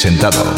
presentado.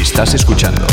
Estás escuchando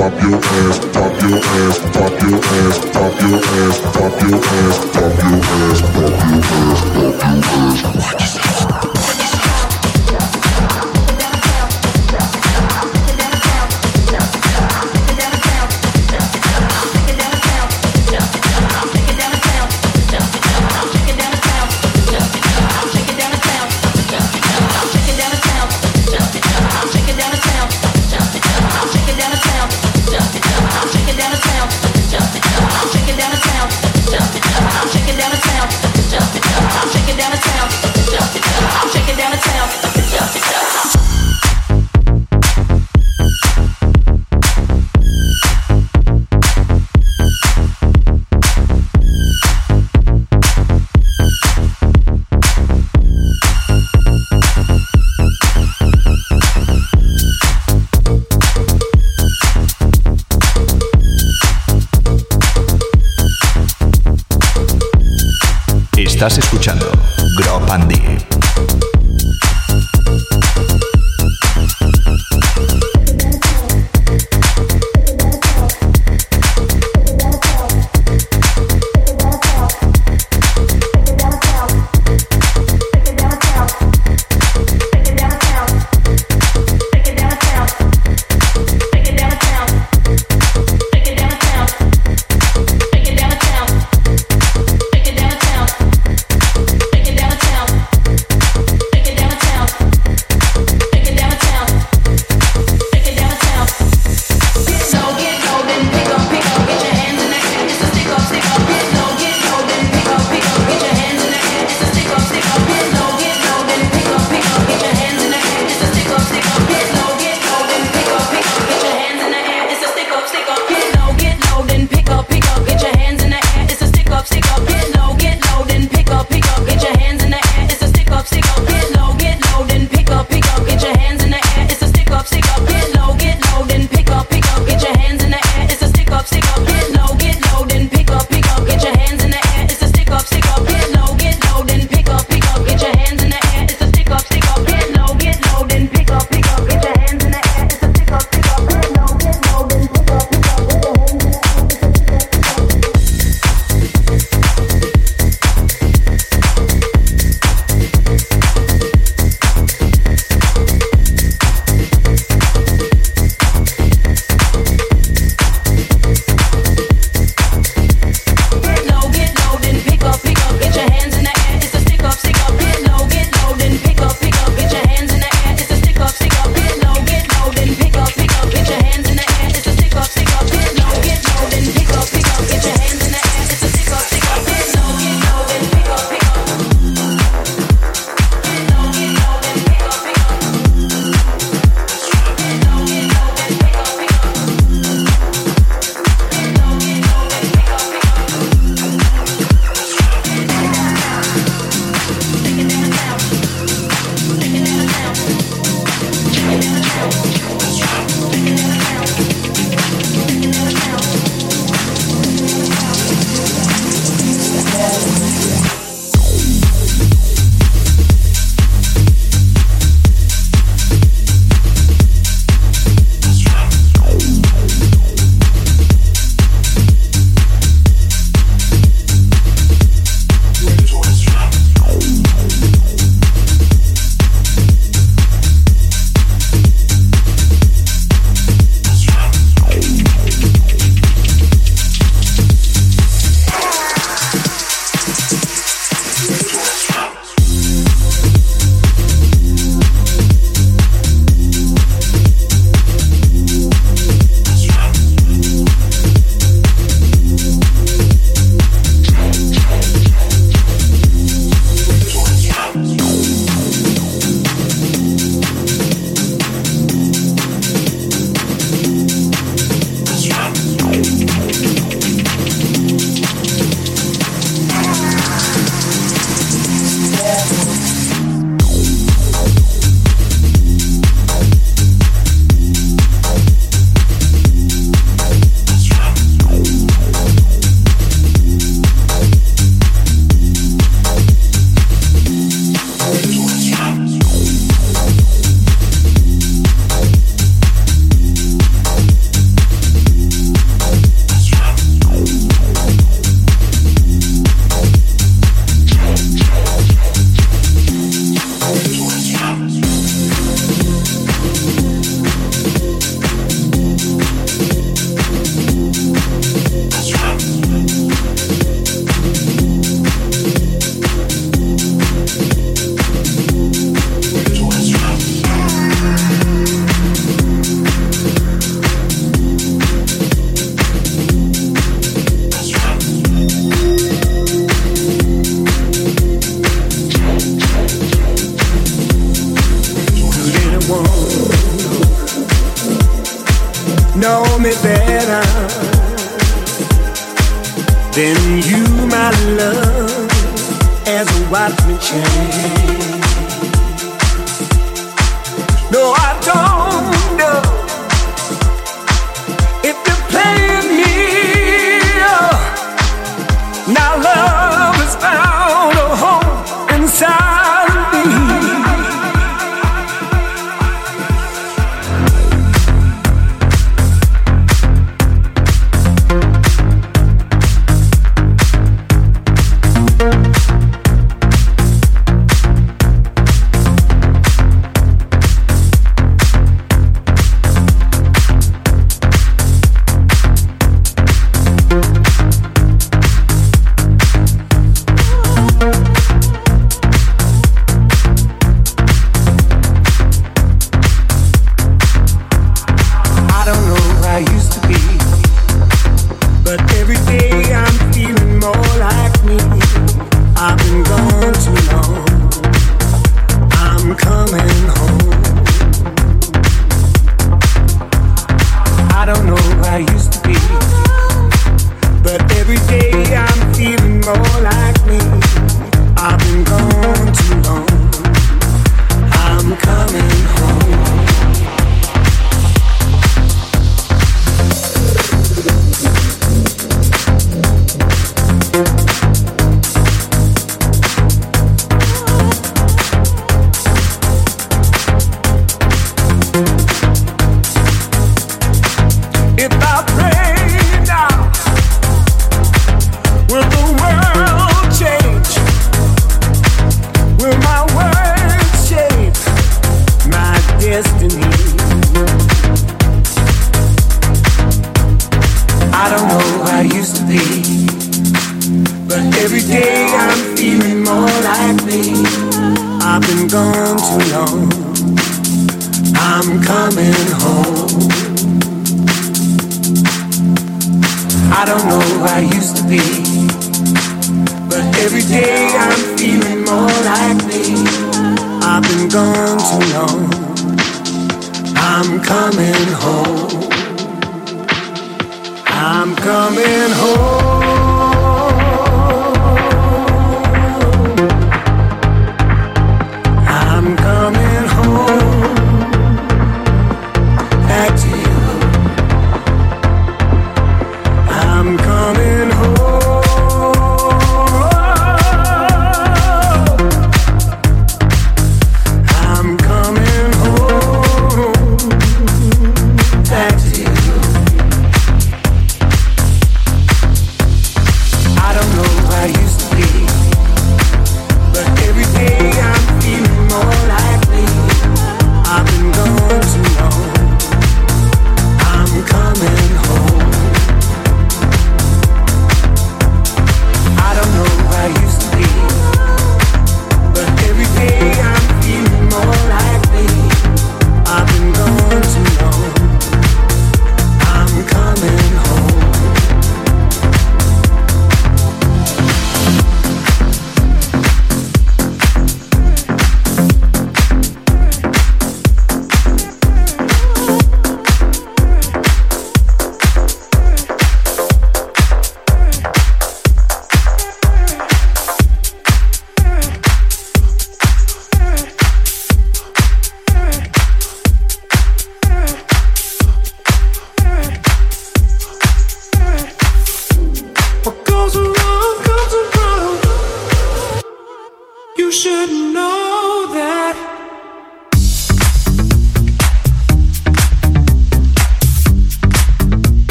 pop your ass, pop your ass, pop your ass, pop your ass, pop your ass, pop your ass, pop your ass, pop your ass. Watch yourself.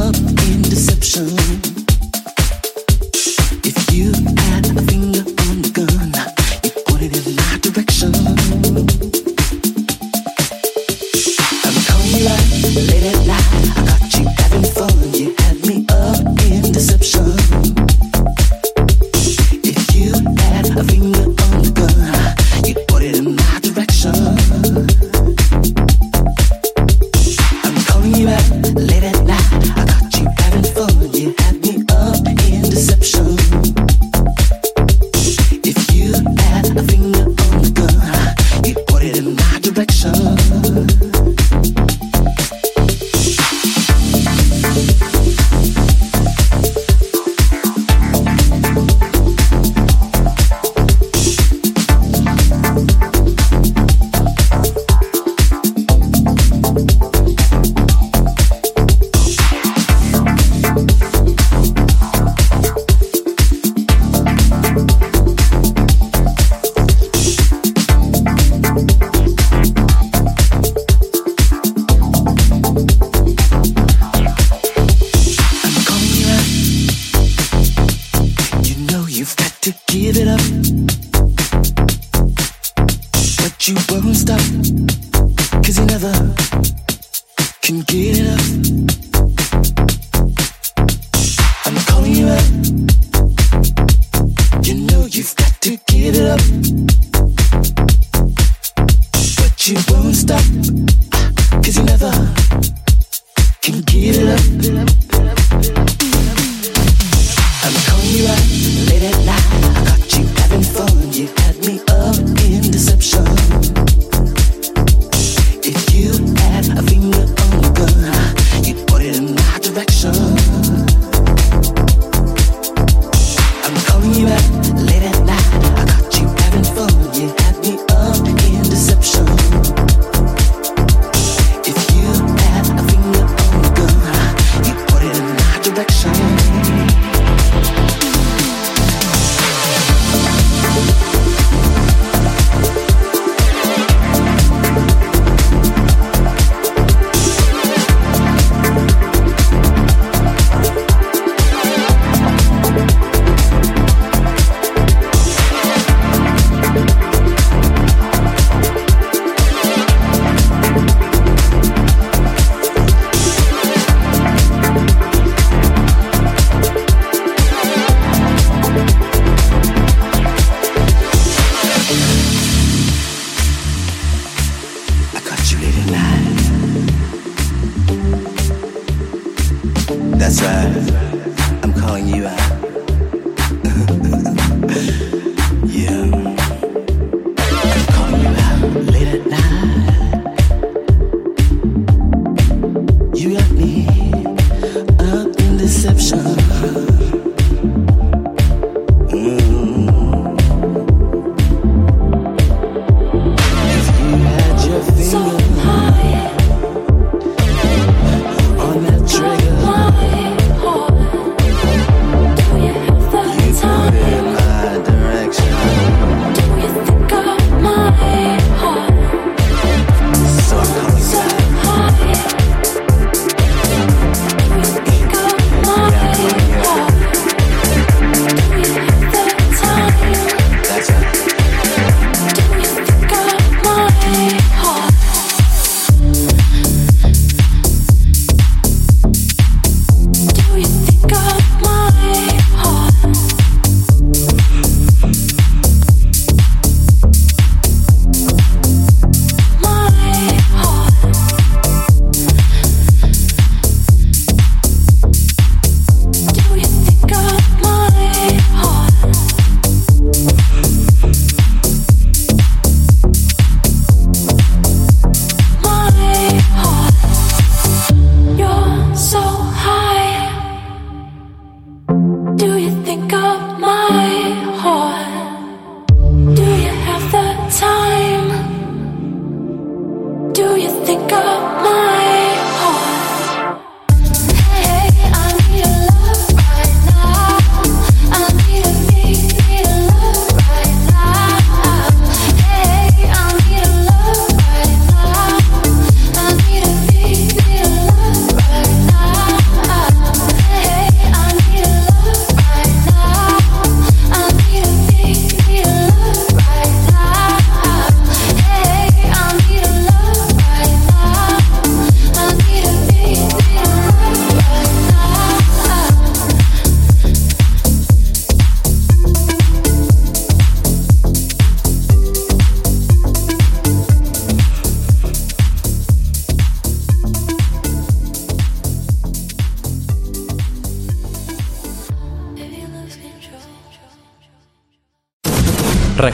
up in deception.